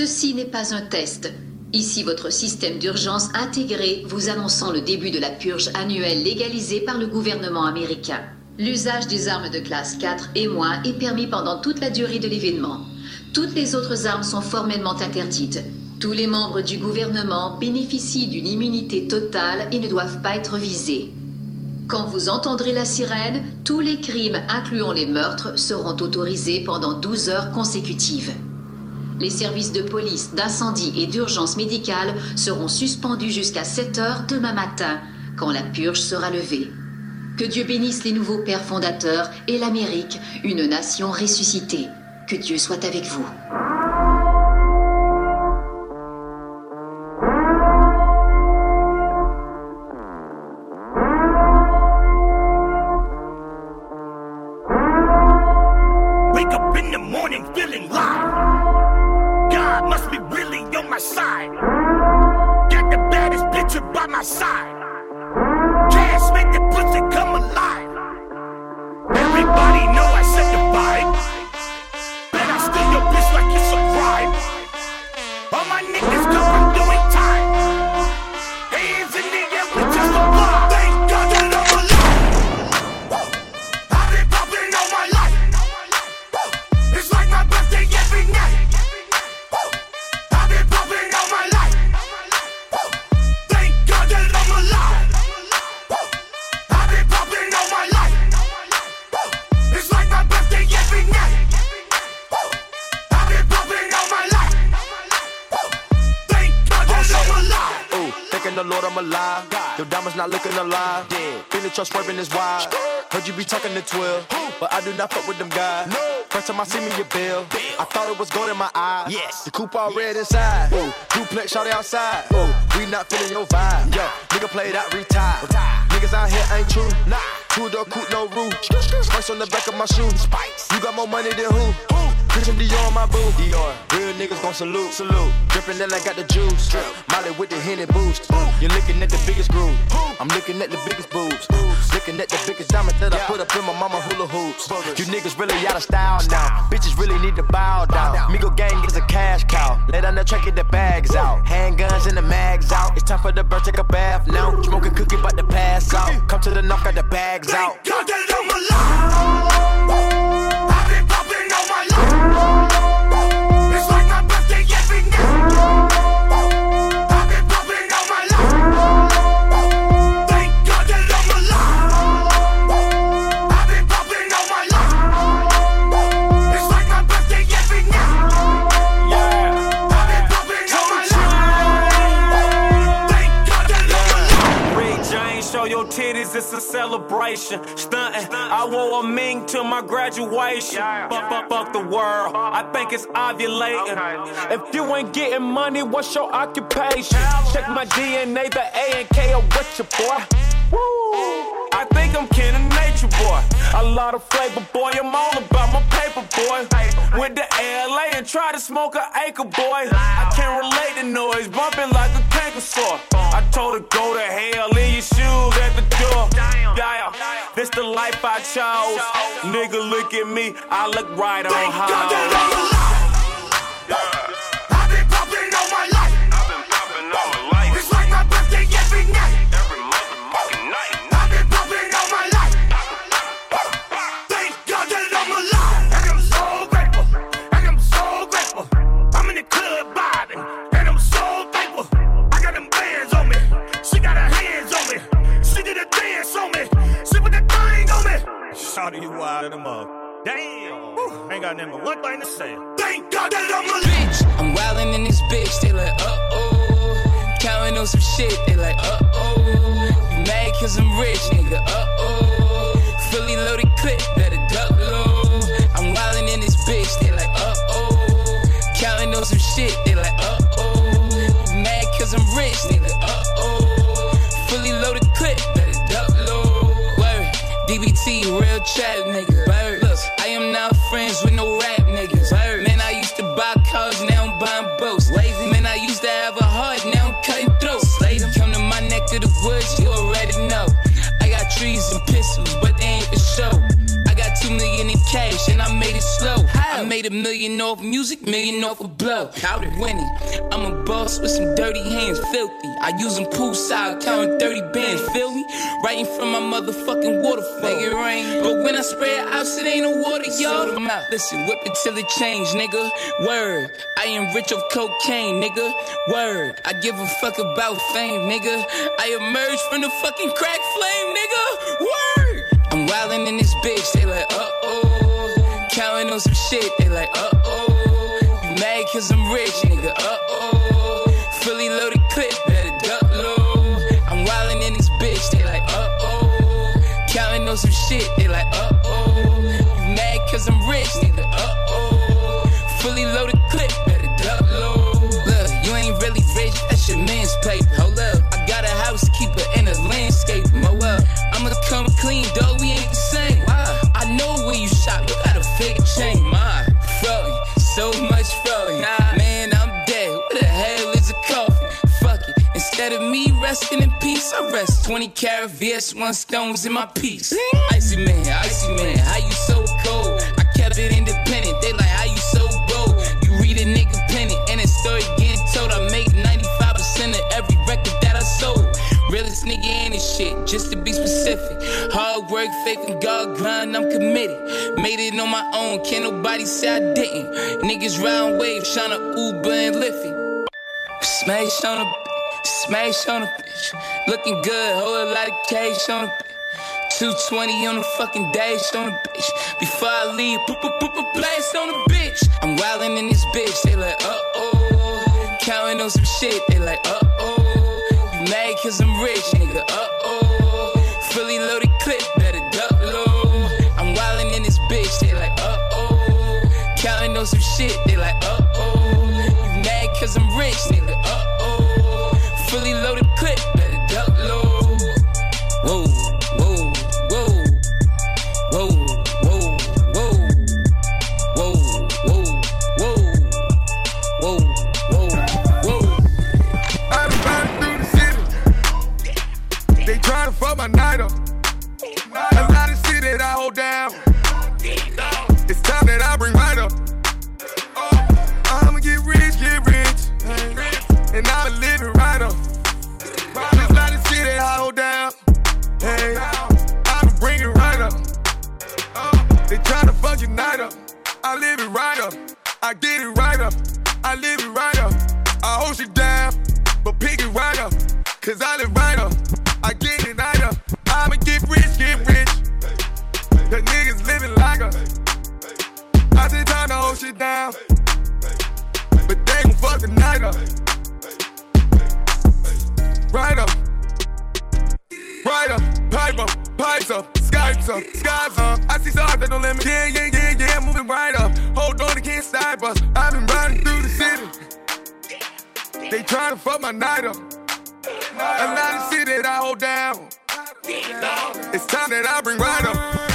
Ceci n'est pas un test. Ici votre système d'urgence intégré vous annonçant le début de la purge annuelle légalisée par le gouvernement américain. L'usage des armes de classe 4 et moins est permis pendant toute la durée de l'événement. Toutes les autres armes sont formellement interdites. Tous les membres du gouvernement bénéficient d'une immunité totale et ne doivent pas être visés. Quand vous entendrez la sirène, tous les crimes, incluant les meurtres, seront autorisés pendant 12 heures consécutives. Les services de police, d'incendie et d'urgence médicale seront suspendus jusqu'à 7 heures demain matin, quand la purge sera levée. Que Dieu bénisse les nouveaux pères fondateurs et l'Amérique, une nation ressuscitée. Que Dieu soit avec vous. The Lord I'm alive. Your diamonds not looking alive. Feeling trust swerving is wild. Heard you be talking to 12, but I do not fuck with them guys. First time I see me, your bill. I thought it was gold in my eyes. Yes. The coupe all red inside. Ooh, duplex shot outside. Ooh, we not feeling your vibe. Yo, nigga played out, retire. Niggas out here ain't true. Nah, two door coupe, no roof. Spice on the back of my shoes. You got more money than who? Christian Dior on my boo. Dior. Real niggas gon' salute. Salute. Drippin' that I got the juice. Drip. Molly with the Henny boost. You're looking at the biggest groove. I'm looking at the biggest boobs. Looking at the biggest diamond that I put up in my mama hula hoops. You niggas really out of style now. Bitches really need to bow down. Migo gang is a cash cow. Lay down the track, get the bags out. Handguns and the mags out. It's time for the bird, take a bath now. Smoking cookie, Come to the knock, got the bags out. Thank God celebration. Stunting, I wore a mink to my graduation. Fuck, fuck, fuck the world, I think it's ovulating. If you ain't getting money, what's your occupation? Check my DNA, the A and K of what your boy. Woo. I think I'm kin of nature, boy. A lot of flavor, boy. I'm all about my paper, boy. Went to LA and tried to smoke an acre, boy. I can't relate to noise, bumping like a canker sore. I told her go to hell, leave your shoes at the door. This the life I chose. Nigga, look at me, I look right on Thank God that I'm high. Shawty, you wild them up. Damn. Ain't got nothing but one thing to say. Thank God that I'm alive. bitch. I'm wildin' in this bitch. They like, uh oh. Counting on some shit. They like, uh oh. You mad cause I'm rich, nigga. Uh oh. Fully loaded clip. Better neck of made it slow. I made made a million off music, million off a blow. Out winning. I'm a boss with some dirty hands, filthy. I use them poolside, counting 30 bands, feel me? Writing from my motherfucking waterfall. Make it rain. But when I spray it out, it ain't no water, y'all. Listen, whip it till it change, nigga. Word. I am rich of cocaine, nigga. Word. I give a fuck about fame, nigga. I emerged from the fucking crack flame, nigga. Word. I'm wildin' in this bitch, they like, uh oh. On some shit, they like, uh oh. You mad cause I'm rich, nigga, uh oh. Fully loaded clip, better duck low. I'm wildin' in this bitch, they like, uh oh. Counting on some shit, they like, uh 20 carat VS1 stones in my piece. Icy man, icy man, how you so cold? I kept it independent. They like how you so bold. You read a nigga penny and a story getting told. I make 95% of every record that I sold. Realest nigga in this shit, just to be specific. Hard work, faith and God, grind, I'm committed. Made it on my own, can't nobody say I didn't. Niggas round wave, tryna Uber and Lyft it. Smash on a smash on a. Looking good, hold a lot of cash on bitch. 220 on the fucking dash on a bitch. Before I leave, boop, boop, boop, blast on a bitch. I'm wildin' in this bitch, they like, uh oh. Counting on some shit, they like, uh oh. You mad cause I'm rich, nigga, uh oh. Fully loaded clip, better duck low. I'm wildin' in this bitch, they like, uh oh. Counting on some shit, they like, uh oh. Hold you down, but pick it right up. Cause I live right up. I get it right up. I'ma get rich, get rich. The niggas living like us. I take time to hold shit down. But they gon' fuck the night up. Right up. Right up, pipe up, pipes up, Skypes up, skies up. I see stars that don't let me. Yeah, yeah, yeah, yeah, moving right up. Hold on, they can't stop us. They try to fuck my night up. A lot of shit that I hold down. It's time that I bring right up.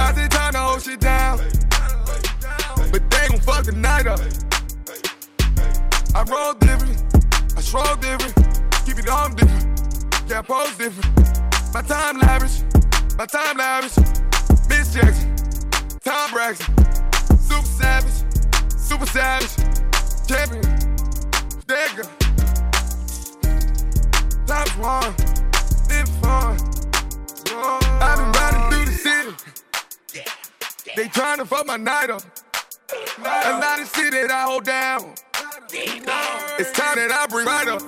I time to hold shit down. But they gon' fuck the night up. I roll different. I stroll different. Keep it on different. Yeah, I pose different. My time lavish. My time lavish. Miss Jackson. Toni Braxton. Super savage. Super savage. Champion. Digger. Times one. Live fun. I've been riding through the city. They tryna fuck my night up. A lot of shit that I hold down. It's time that I bring right up.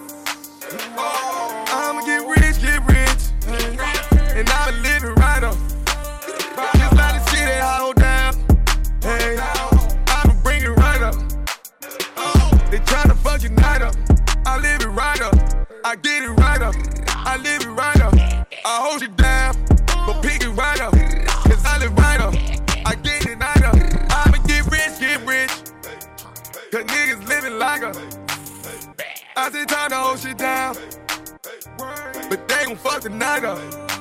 I'ma get rich, get rich. And I'ma live it right up. There's a lot of shit that I hold down. I'ma bring it right up. They tryna fuck your night up. I live it right up. I get it right up. I live it right up. I hold you down, I said time to hold shit down. But they gon' fuck the night up.